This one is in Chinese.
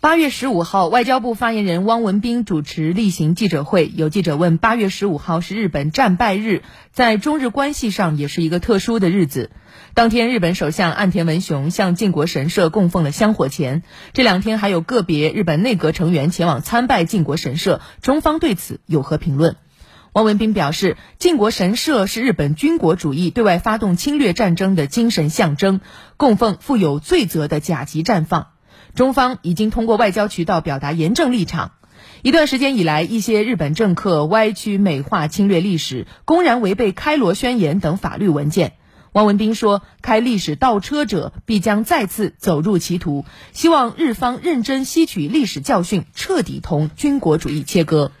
八月十五号，外交部发言人汪文斌主持例行记者会。有记者问：八月十五号是日本战败日，在中日关系上也是一个特殊的日子。当天，日本首相岸田文雄向靖国神社供奉了香火钱。这两天还有个别日本内阁成员前往参拜靖国神社，中方对此有何评论？汪文斌表示，靖国神社是日本军国主义对外发动侵略战争的精神象征，供奉负有罪责的甲级战犯。中方已经通过外交渠道表达严正立场。一段时间以来，一些日本政客歪曲美化侵略历史，公然违背《开罗宣言》等法律文件。汪文斌说：“开历史倒车者必将再次走入歧途，希望日方认真吸取历史教训，彻底同军国主义切割。”